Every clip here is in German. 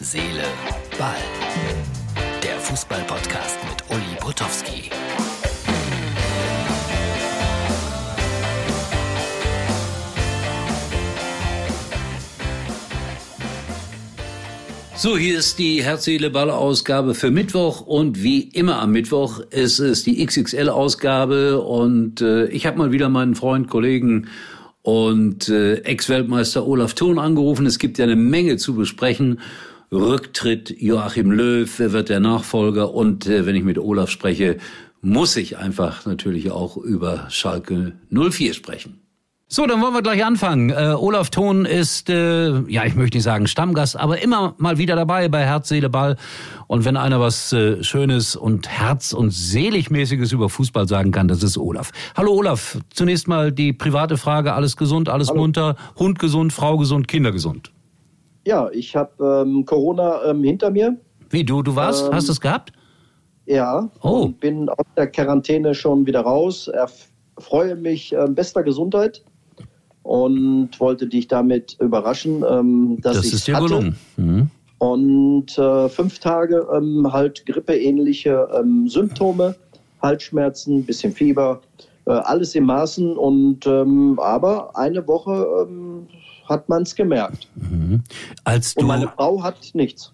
Seele, Ball. Der Fußball-Podcast mit Uli Potowski. So, hier ist die Herz, Seele, Ball Ausgabe für Mittwoch und wie immer am Mittwoch ist es die XXL Ausgabe und äh, ich habe mal wieder meinen Freund, Kollegen und äh, Ex-Weltmeister Olaf Thon angerufen. Es gibt ja eine Menge zu besprechen. Rücktritt Joachim Löw, wer wird der Nachfolger? Und äh, wenn ich mit Olaf spreche, muss ich einfach natürlich auch über Schalke 04 sprechen. So, dann wollen wir gleich anfangen. Äh, Olaf Thon ist, äh, ja, ich möchte nicht sagen Stammgast, aber immer mal wieder dabei bei Herz, Seele, Ball. Und wenn einer was äh, Schönes und Herz- und Seligmäßiges über Fußball sagen kann, das ist Olaf. Hallo Olaf, zunächst mal die private Frage, alles gesund, alles Hallo. munter, Hund gesund, Frau gesund, Kinder gesund. Ja, ich habe ähm, Corona ähm, hinter mir. Wie, du, du warst, Ähm, hast es gehabt? Ja. Oh. Bin aus der Quarantäne schon wieder raus. Freue mich ähm, bester Gesundheit und wollte dich damit überraschen, ähm, dass Das ich ist dir hatte. gelungen. Mhm. Und äh, fünf Tage ähm, halt grippeähnliche ähm, Symptome, Halsschmerzen, bisschen Fieber, äh, alles im Maßen. Und aber eine Woche hat man es gemerkt. Mhm. Als du, Und meine Frau hat nichts.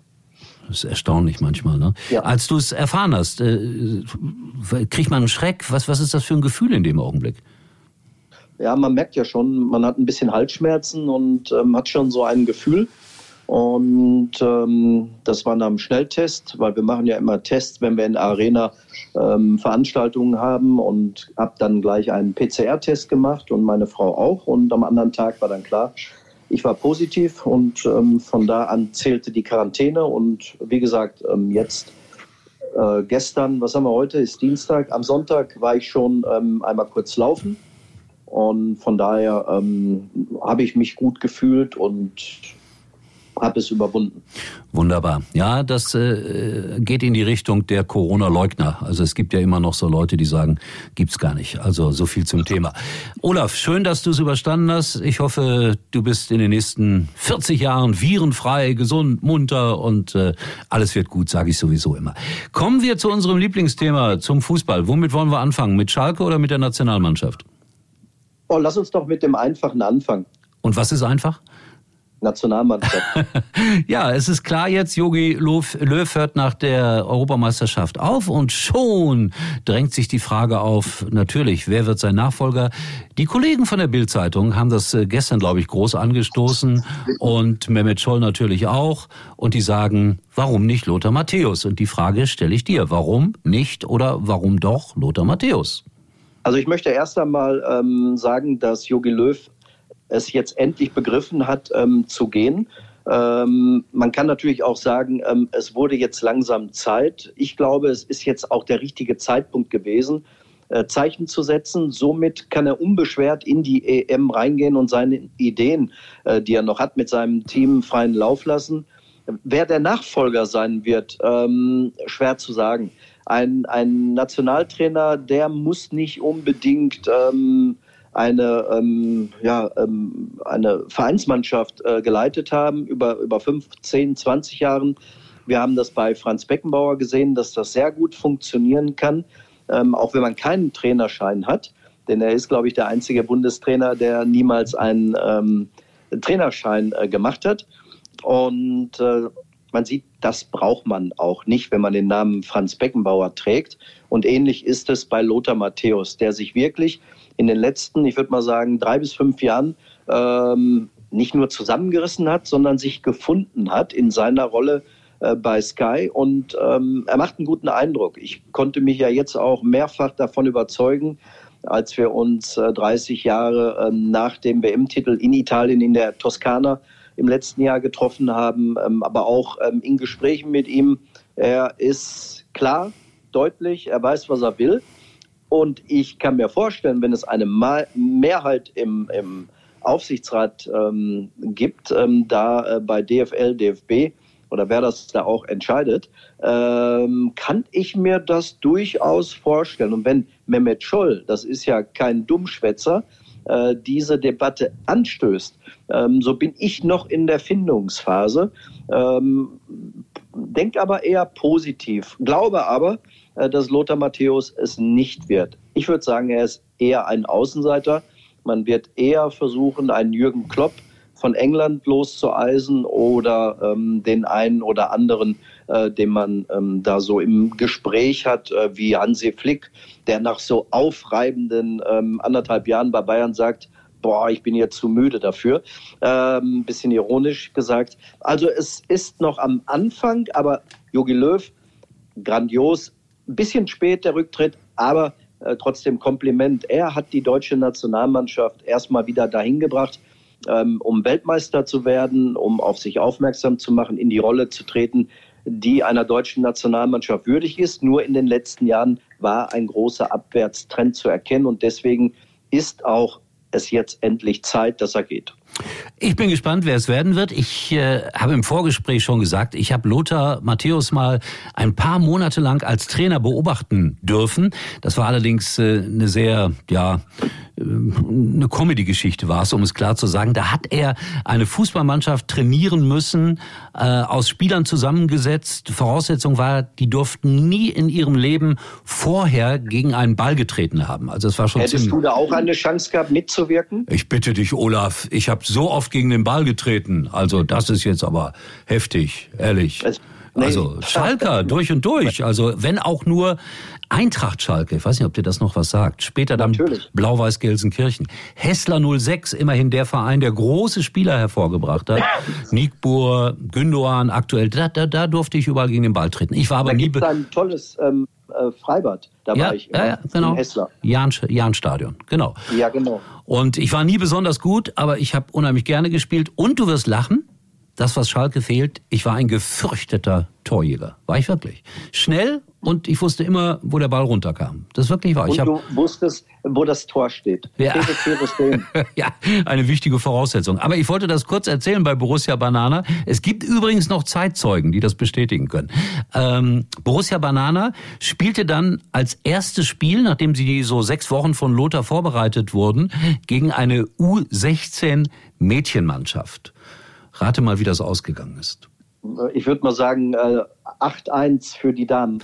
das ist erstaunlich manchmal, ne? Ja. Als du es erfahren hast, äh, kriegt man einen Schreck? Was, was ist das für ein Gefühl in dem Augenblick? Ja, man merkt ja schon, man hat ein bisschen Halsschmerzen und ähm, hat schon so ein Gefühl. Und ähm, das war nach dem Schnelltest, weil wir machen ja immer Tests, wenn wir in der Arena ähm, Veranstaltungen haben und habe dann gleich einen PCR-Test gemacht und meine Frau auch. Und am anderen Tag war dann klar, ich war positiv und ähm, von da an zählte die Quarantäne. Und wie gesagt, ähm, jetzt äh, gestern, was haben wir heute, ist Dienstag, am Sonntag war ich schon ähm, einmal kurz laufen. Und von daher ähm, habe ich mich gut gefühlt und habe es überwunden. Wunderbar. Ja, das äh, geht in die Richtung der Corona-Leugner. Also es gibt ja immer noch so Leute, die sagen, gibt's gar nicht. Also so viel zum Thema. Olaf, schön, dass du es überstanden hast. Ich hoffe, du bist in den nächsten 40 Jahren virenfrei, gesund, munter und äh, alles wird gut, sage ich sowieso immer. Kommen wir zu unserem Lieblingsthema, zum Fußball. Womit wollen wir anfangen? Mit Schalke oder mit der Nationalmannschaft? Oh, lass uns doch mit dem einfachen anfangen. Und was ist einfach? Nationalmannschaft. Ja, es ist klar jetzt, Jogi Löw, hört nach der Europameisterschaft auf und schon drängt sich die Frage auf, natürlich, wer wird sein Nachfolger? Die Kollegen von der Bild-Zeitung haben das äh, gestern, glaube ich, groß angestoßen und Mehmet Scholl natürlich auch und die sagen, warum nicht Lothar Matthäus? Und die Frage stelle ich dir, warum nicht oder warum doch Lothar Matthäus? Also ich möchte erst einmal ähm, sagen, dass Jogi Löw es jetzt endlich begriffen hat, ähm, zu gehen. Ähm, man kann natürlich auch sagen, ähm, es wurde jetzt langsam Zeit. Ich glaube, es ist jetzt auch der richtige Zeitpunkt gewesen, äh, Zeichen zu setzen. Somit kann er unbeschwert in die EM reingehen und seine Ideen, äh, die er noch hat, mit seinem Team freien Lauf lassen. Wer der Nachfolger sein wird, ähm, schwer zu sagen. Ein, ein Nationaltrainer, der muss nicht unbedingt ähm, eine, ähm, ja, ähm, eine Vereinsmannschaft äh, geleitet haben über, über 15, 20 Jahren. Wir haben das bei Franz Beckenbauer gesehen, dass das sehr gut funktionieren kann, ähm, auch wenn man keinen Trainerschein hat. Denn er ist, glaube ich, der einzige Bundestrainer, der niemals einen ähm, Trainerschein äh, gemacht hat. Und äh, man sieht, das braucht man auch nicht, wenn man den Namen Franz Beckenbauer trägt. Und ähnlich ist es bei Lothar Matthäus, der sich wirklich in den letzten, ich würde mal sagen, drei bis fünf Jahren ähm, nicht nur zusammengerissen hat, sondern sich gefunden hat in seiner Rolle äh, bei Sky. Und ähm, er macht einen guten Eindruck. Ich konnte mich ja jetzt auch mehrfach davon überzeugen, als wir uns äh, 30 Jahre ähm, nach dem WM-Titel in Italien in der Toskana im letzten Jahr getroffen haben, ähm, aber auch ähm, in Gesprächen mit ihm. Er ist klar, deutlich, er weiß, was er will. Und ich kann mir vorstellen, wenn es eine Mehrheit im, im Aufsichtsrat ähm, gibt, ähm, da äh, bei DFL, DFB oder wer das da auch entscheidet, ähm, kann ich mir das durchaus vorstellen. Und wenn Mehmet Scholl, das ist ja kein Dummschwätzer, äh, diese Debatte anstößt, ähm, so bin ich noch in der Findungsphase. Ähm, denk aber eher positiv, glaube aber, dass Lothar Matthäus es nicht wird. Ich würde sagen, er ist eher ein Außenseiter. Man wird eher versuchen, einen Jürgen Klopp von England loszueisen oder ähm, den einen oder anderen, äh, den man ähm, da so im Gespräch hat, äh, wie Hansi Flick, der nach so aufreibenden ähm, anderthalb Jahren bei Bayern sagt, boah, ich bin jetzt zu müde dafür. Ähm, bisschen ironisch gesagt. Also es ist noch am Anfang, aber Jogi Löw, grandios, ein bisschen spät der Rücktritt, aber äh, trotzdem Kompliment. Er hat die deutsche Nationalmannschaft erstmal wieder dahin gebracht, ähm, um Weltmeister zu werden, um auf sich aufmerksam zu machen, in die Rolle zu treten, die einer deutschen Nationalmannschaft würdig ist. Nur in den letzten Jahren war ein großer Abwärtstrend zu erkennen und deswegen ist auch es jetzt endlich Zeit, dass er geht. Ich bin gespannt, wer es werden wird. Ich äh, habe im Vorgespräch schon gesagt, ich habe Lothar Matthäus mal ein paar Monate lang als Trainer beobachten dürfen. Das war allerdings äh, eine sehr, ja, äh, eine Comedy-Geschichte war es, um es klar zu sagen. Da hat er eine Fußballmannschaft trainieren müssen, äh, aus Spielern zusammengesetzt. Voraussetzung war, die durften nie in ihrem Leben vorher gegen einen Ball getreten haben. Also es war schon Hättest du da auch eine Chance gehabt, mitzuwirken? Ich bitte dich, Olaf. Ich habe so oft gegen den Ball getreten. Also das ist jetzt aber heftig, ehrlich. Also Schalker durch und durch. Also wenn auch nur Eintracht Schalke, ich weiß nicht, ob dir das noch was sagt. Später dann Blau-Weiß Gelsenkirchen. Hessler 06, immerhin der Verein, der große Spieler hervorgebracht hat. Nikbur, Gündoan, aktuell, da, da, da durfte ich überall gegen den Ball treten. Ich war aber da nie... Ein tolles ähm, äh, Freibad, da ja, war ich. Ja, ja, genau. Hessler. Jahn, Jahn-Stadion, genau. Ja, genau. Und ich war nie besonders gut, aber ich habe unheimlich gerne gespielt. Und du wirst lachen, das, was Schalke fehlt, ich war ein gefürchteter Torjäger. War ich wirklich. Schnell und ich wusste immer, wo der Ball runterkam. Das ist wirklich wahr. Und ich hab, du wusstest, wo das Tor steht. Ja. ja, eine wichtige Voraussetzung. Aber ich wollte das kurz erzählen bei Borussia Banana. Es gibt übrigens noch Zeitzeugen, die das bestätigen können. Ähm, Borussia Banana spielte dann als erstes Spiel, nachdem sie so sechs Wochen von Lothar vorbereitet wurden, gegen eine U16 Mädchenmannschaft. Rate mal, wie das ausgegangen ist. Ich würde mal sagen, äh, 8-1 für die Damen.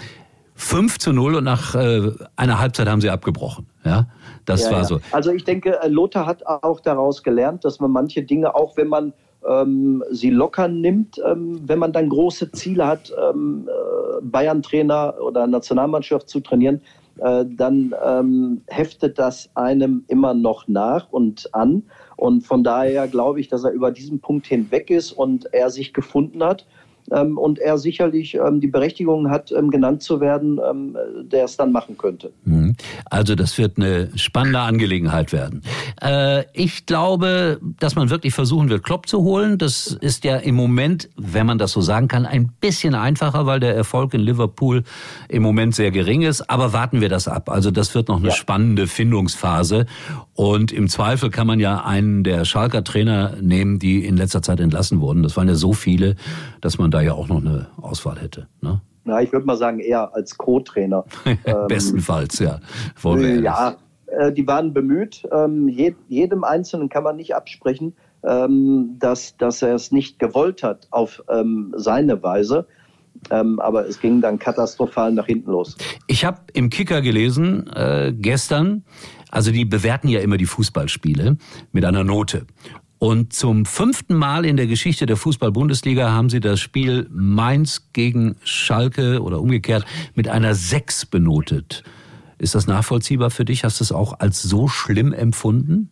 5 zu 0 und nach äh, einer Halbzeit haben sie abgebrochen. Ja, das ja, war ja. so. Also ich denke, äh, Lothar hat auch daraus gelernt, dass man manche Dinge, auch wenn man ähm, sie locker nimmt, ähm, wenn man dann große Ziele hat, ähm, äh, Bayern-Trainer oder Nationalmannschaft zu trainieren, äh, dann ähm, heftet das einem immer noch nach und an. Und von daher glaube ich, dass er über diesen Punkt hinweg ist und er sich gefunden hat und er sicherlich ähm, die Berechtigung hat, ähm, genannt zu werden, ähm, der es dann machen könnte. Mhm. Also das wird eine spannende Angelegenheit werden. Äh, ich glaube, dass man wirklich versuchen wird, Klopp zu holen. Das ist ja im Moment, wenn man das so sagen kann, ein bisschen einfacher, weil der Erfolg in Liverpool im Moment sehr gering ist. Aber warten wir das ab. Also das wird noch eine ja. spannende Findungsphase. Und im Zweifel kann man ja einen der Schalker Trainer nehmen, die in letzter Zeit entlassen wurden. Das waren ja so viele, dass man da ja auch noch eine Auswahl hätte. Ne? Na, ich würde mal sagen, eher als Co-Trainer. Ähm, Bestenfalls, ja. Wollen ja, äh, die waren bemüht. Ähm, jedem Einzelnen kann man nicht absprechen, ähm, dass, dass er es nicht gewollt hat auf seine Weise. aber es ging dann katastrophal nach hinten los. Ich habe im Kicker gelesen äh, gestern, also die bewerten ja immer die Fußballspiele mit einer Note. Und zum fünften Mal in der Geschichte der Fußball-Bundesliga haben sie das Spiel Mainz gegen Schalke oder umgekehrt mit einer Sechs benotet. Ist das nachvollziehbar für dich? Hast du es auch als so schlimm empfunden?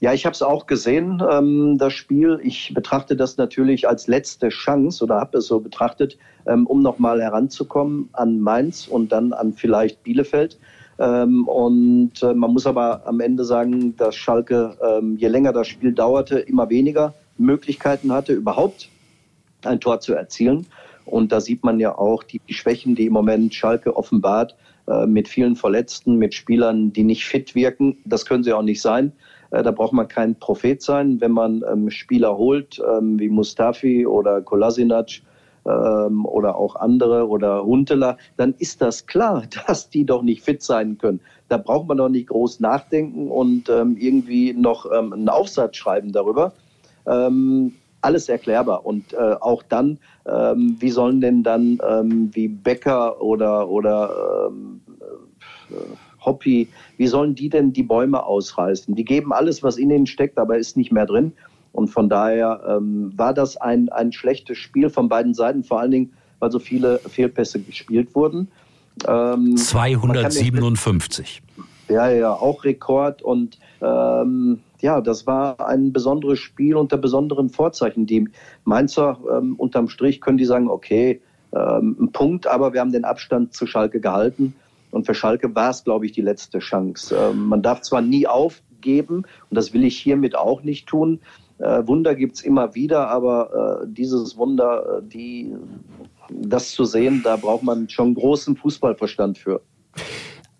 Ja, ich habe es auch gesehen, ähm, das Spiel. Ich betrachte das natürlich als letzte Chance oder habe es so betrachtet, ähm, um nochmal heranzukommen an Mainz und dann an vielleicht Bielefeld. Ähm, und äh, man muss aber am Ende sagen, dass Schalke, ähm, je länger das Spiel dauerte, immer weniger Möglichkeiten hatte, überhaupt ein Tor zu erzielen. Und da sieht man ja auch die, Schwächen, die im Moment Schalke offenbart, äh, mit vielen Verletzten, mit Spielern, die nicht fit wirken. Das können sie auch nicht sein. Äh, da braucht man kein Prophet sein, wenn man ähm, Spieler holt, wie Mustafi oder Kolasinac, ähm, oder auch andere oder Hunteler, dann ist das klar, dass die doch nicht fit sein können. Da braucht man doch nicht groß nachdenken und ähm, irgendwie noch ähm, einen Aufsatz schreiben darüber. Ähm, alles erklärbar. Und äh, auch dann, ähm, wie sollen denn dann ähm, wie Becker oder, oder äh, Hoppy, wie sollen die denn die Bäume ausreißen? Die geben alles, was in ihnen steckt, aber ist nicht mehr drin. Und von daher ähm, war das ein, ein schlechtes Spiel von beiden Seiten, vor allen Dingen, weil so viele Fehlpässe gespielt wurden. Ähm, 257. Ja, ja, auch Rekord. Und ähm, ja, das war ein besonderes Spiel unter besonderen Vorzeichen. Die Mainzer ähm, unterm Strich können die sagen, okay, ähm, ein Punkt, aber wir haben den Abstand zu Schalke gehalten. Und für Schalke war es, glaube ich, die letzte Chance. Ähm, man darf zwar nie aufgeben, und das will ich hiermit auch nicht tun. Äh, Wunder gibt es immer wieder, aber äh, dieses Wunder, äh, die, das zu sehen, da braucht man schon großen Fußballverstand für.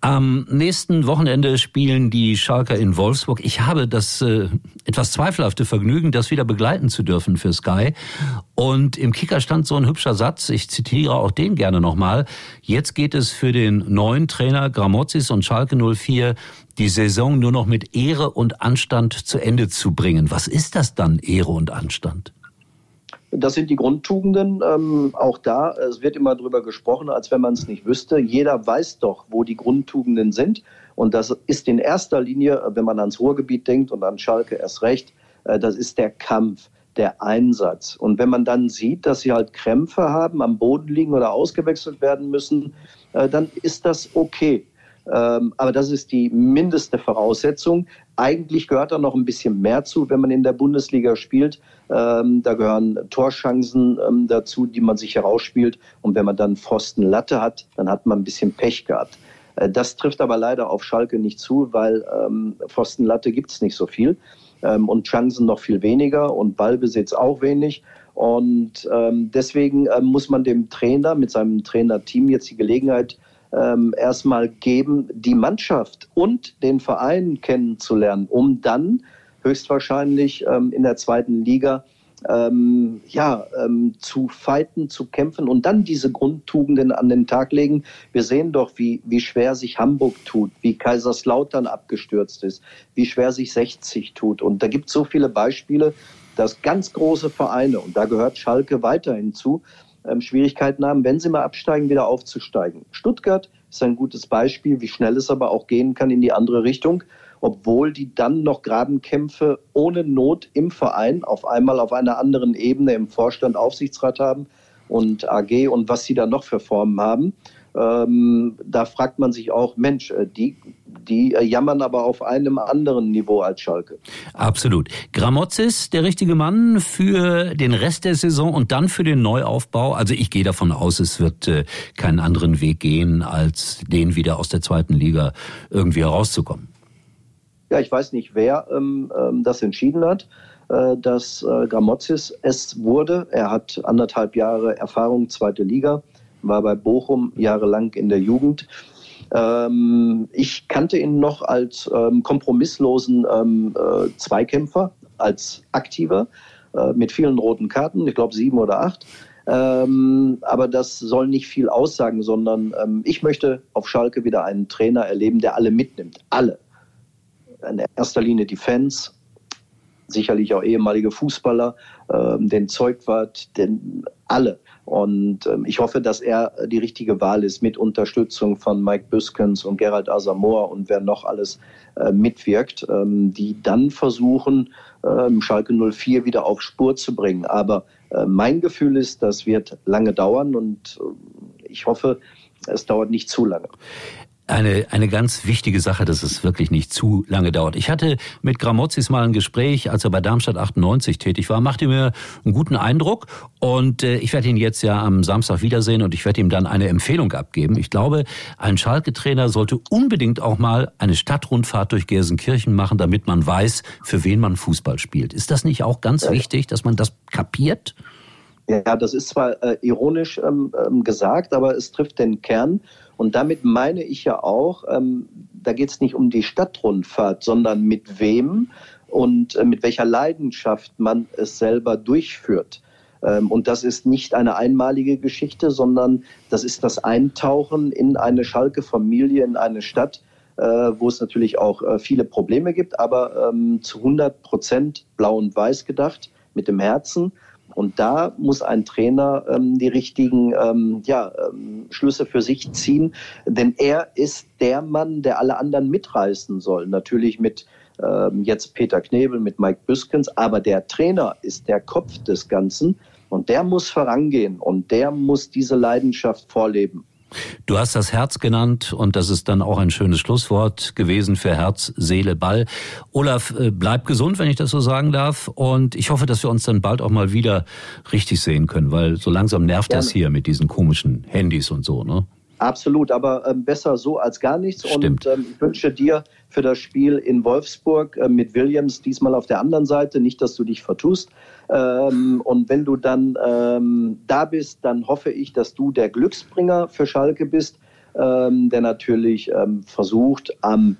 Am nächsten Wochenende spielen die Schalker in Wolfsburg. Ich habe das äh, etwas zweifelhafte Vergnügen, das wieder begleiten zu dürfen für Sky. Und im Kicker stand so ein hübscher Satz, ich zitiere auch den gerne nochmal. Jetzt geht es für den neuen Trainer Gramozis und Schalke 04, die Saison nur noch mit Ehre und Anstand zu Ende zu bringen. Was ist das dann, Ehre und Anstand? Das sind die Grundtugenden. Ähm, auch da, es wird immer darüber gesprochen, als wenn man es nicht wüsste. Jeder weiß doch, wo die Grundtugenden sind. Und das ist in erster Linie, wenn man ans Ruhrgebiet denkt und an Schalke erst recht, äh, das ist der Kampf, der Einsatz. Und wenn man dann sieht, dass sie halt Krämpfe haben, am Boden liegen oder ausgewechselt werden müssen, äh, dann ist das okay. Ähm, aber das ist die mindeste Voraussetzung. Eigentlich gehört da noch ein bisschen mehr zu, wenn man in der Bundesliga spielt. Ähm, da gehören Torchancen ähm, dazu, die man sich herausspielt. Und wenn man dann Pfosten Latte hat, dann hat man ein bisschen Pech gehabt. Äh, das trifft aber leider auf Schalke nicht zu, weil ähm, Pfosten Latte gibt es nicht so viel. Und Chancen noch viel weniger und Ballbesitz auch wenig. Und deswegen äh, muss man dem Trainer mit seinem Trainerteam jetzt die Gelegenheit ähm, erstmal geben, die Mannschaft und den Verein kennenzulernen, um dann höchstwahrscheinlich ähm, in der zweiten Liga ähm, ja, ähm, zu fighten, zu kämpfen und dann diese Grundtugenden an den Tag legen. Wir sehen doch, wie, wie schwer sich Hamburg tut, wie Kaiserslautern abgestürzt ist, wie schwer sich 60 tut. Und da gibt es so viele Beispiele, dass ganz große Vereine, und da gehört Schalke weiterhin zu, ähm, Schwierigkeiten haben, wenn sie mal absteigen, wieder aufzusteigen. Stuttgart ist ein gutes Beispiel, wie schnell es aber auch gehen kann in die andere Richtung, obwohl die dann noch Grabenkämpfe ohne Not im Verein auf einmal auf einer anderen Ebene im Vorstand, Aufsichtsrat haben und AG und was sie da noch für Formen haben. Ähm, da fragt man sich auch, Mensch, äh, die, die äh, jammern aber auf einem anderen Niveau als Schalke. Absolut. Gramozis, der richtige Mann für den Rest der Saison und dann für den Neuaufbau. Also ich gehe davon aus, es wird äh, keinen anderen Weg gehen, als den wieder aus der zweiten Liga irgendwie herauszukommen. Ja, ich weiß nicht, wer ähm, ähm das entschieden hat äh, dass Gramozis es wurde. Er hat anderthalb Jahre Erfahrung, zweite Liga war bei Bochum jahrelang in der Jugend. Ähm, ich kannte ihn noch als ähm, kompromisslosen ähm, äh, Zweikämpfer, als Aktiver äh, mit vielen roten Karten, ich glaube sieben oder acht. Ähm, aber das soll nicht viel aussagen, sondern ähm, ich möchte auf Schalke wieder einen Trainer erleben, der alle mitnimmt. Alle. In erster Linie die Fans, sicherlich auch ehemalige Fußballer, ähm, den Zeugwart, den alle. Und ähm, ich hoffe, dass er die richtige Wahl ist mit Unterstützung von Mike Büskens und Gerald Asamoah und wer noch alles äh, mitwirkt, ähm, die dann versuchen, ähm, Schalke 04 wieder auf Spur zu bringen. Aber äh, mein Gefühl ist, das wird lange dauern und äh, ich hoffe, es dauert nicht zu lange eine, eine ganz wichtige Sache, dass es wirklich nicht zu lange dauert. Ich hatte mit Gramozis mal ein Gespräch, als er bei Darmstadt 98 tätig war, machte mir einen guten Eindruck und äh, ich werde ihn jetzt ja am Samstag wiedersehen und ich werde ihm dann eine Empfehlung abgeben. Ich glaube, ein Schalke-Trainer sollte unbedingt auch mal eine Stadtrundfahrt durch Gelsenkirchen machen, damit man weiß, für wen man Fußball spielt. Ist das nicht auch ganz wichtig, dass man das kapiert? Ja, das ist zwar äh, ironisch ähm, ähm, gesagt, aber es trifft den Kern. Und damit meine ich ja auch, ähm, da geht es nicht um die Stadtrundfahrt, sondern mit wem und äh, mit welcher Leidenschaft man es selber durchführt. Ähm, und das ist nicht eine einmalige Geschichte, sondern das ist das Eintauchen in eine Schalke-Familie, in eine Stadt, äh, wo es natürlich auch äh, viele Probleme gibt, aber ähm, zu 100 Prozent blau und weiß gedacht, mit dem Herzen. Und da muss ein Trainer ähm, die richtigen ähm, ja, ähm, Schlüsse für sich ziehen, denn er ist der Mann, der alle anderen mitreißen soll. Natürlich mit ähm, jetzt Peter Knebel, mit Mike Büskens, aber der Trainer ist der Kopf des Ganzen und der muss vorangehen und der muss diese Leidenschaft vorleben. Du hast das Herz genannt und das ist dann auch ein schönes Schlusswort gewesen für Herz, Seele, Ball. Olaf, äh, bleib gesund, wenn ich das so sagen darf. Und ich hoffe, dass wir uns dann bald auch mal wieder richtig sehen können, weil so langsam nervt Gerne. das hier mit diesen komischen Handys und so, ne? Absolut, aber ähm, besser so als gar nichts. Stimmt. Und ähm, ich wünsche dir für das Spiel in Wolfsburg äh, mit Williams diesmal auf der anderen Seite, nicht, dass du dich vertust. Ähm, und wenn du dann ähm, da bist, dann hoffe ich, dass du der Glücksbringer für Schalke bist, ähm, der natürlich ähm, versucht, am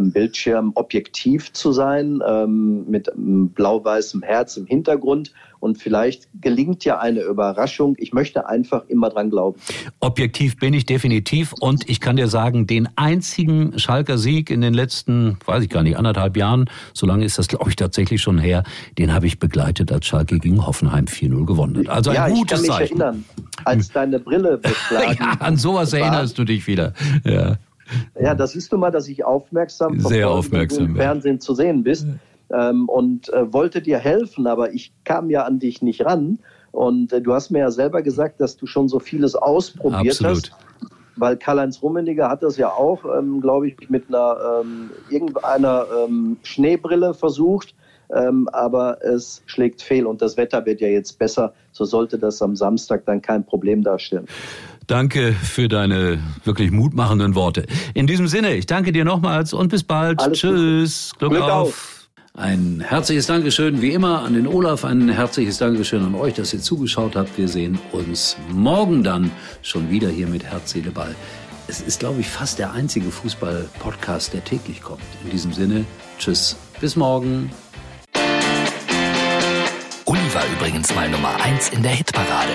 Bildschirm objektiv zu sein, ähm, mit blau-weißem Herz im Hintergrund. Und vielleicht gelingt ja eine Überraschung. Ich möchte einfach immer dran glauben. Objektiv bin ich definitiv. Und ich kann dir sagen, den einzigen Schalker Sieg in den letzten, weiß ich gar nicht, anderthalb Jahren, so lange ist das, glaube ich, tatsächlich schon her, den habe ich begleitet, als Schalke gegen Hoffenheim 4-0 gewonnen hat. Also ein ja, gutes ich kann mich Zeichen. erinnern, als deine Brille beschlagen ja, an sowas war. erinnerst du dich wieder. Ja. Ja, das siehst du mal, dass ich aufmerksam Sehr aufmerksam, im Fernsehen zu sehen bist ähm, und äh, wollte dir helfen, aber ich kam ja an dich nicht ran. Und äh, du hast mir ja selber gesagt, dass du schon so vieles ausprobiert Absolut. hast. Weil Karl-Heinz Rummeniger hat das ja auch, ähm, glaube ich, mit einer ähm, irgendeiner ähm, Schneebrille versucht. Ähm, aber es schlägt fehl und das Wetter wird ja jetzt besser. So sollte das am Samstag dann kein Problem darstellen. Danke für deine wirklich mutmachenden Worte. In diesem Sinne, ich danke dir nochmals und bis bald. Alles Tschüss. Glück, Glück, auf. auf. Ein herzliches Dankeschön wie immer an den Olaf, ein herzliches Dankeschön an euch, dass ihr zugeschaut habt. Wir sehen uns morgen dann schon wieder hier mit Herz, Seele, Ball. Es ist, glaube ich, fast der einzige Fußball-Podcast, der täglich kommt. In diesem Sinne, tschüss, bis morgen. Uli war übrigens mal Nummer eins in der Hitparade.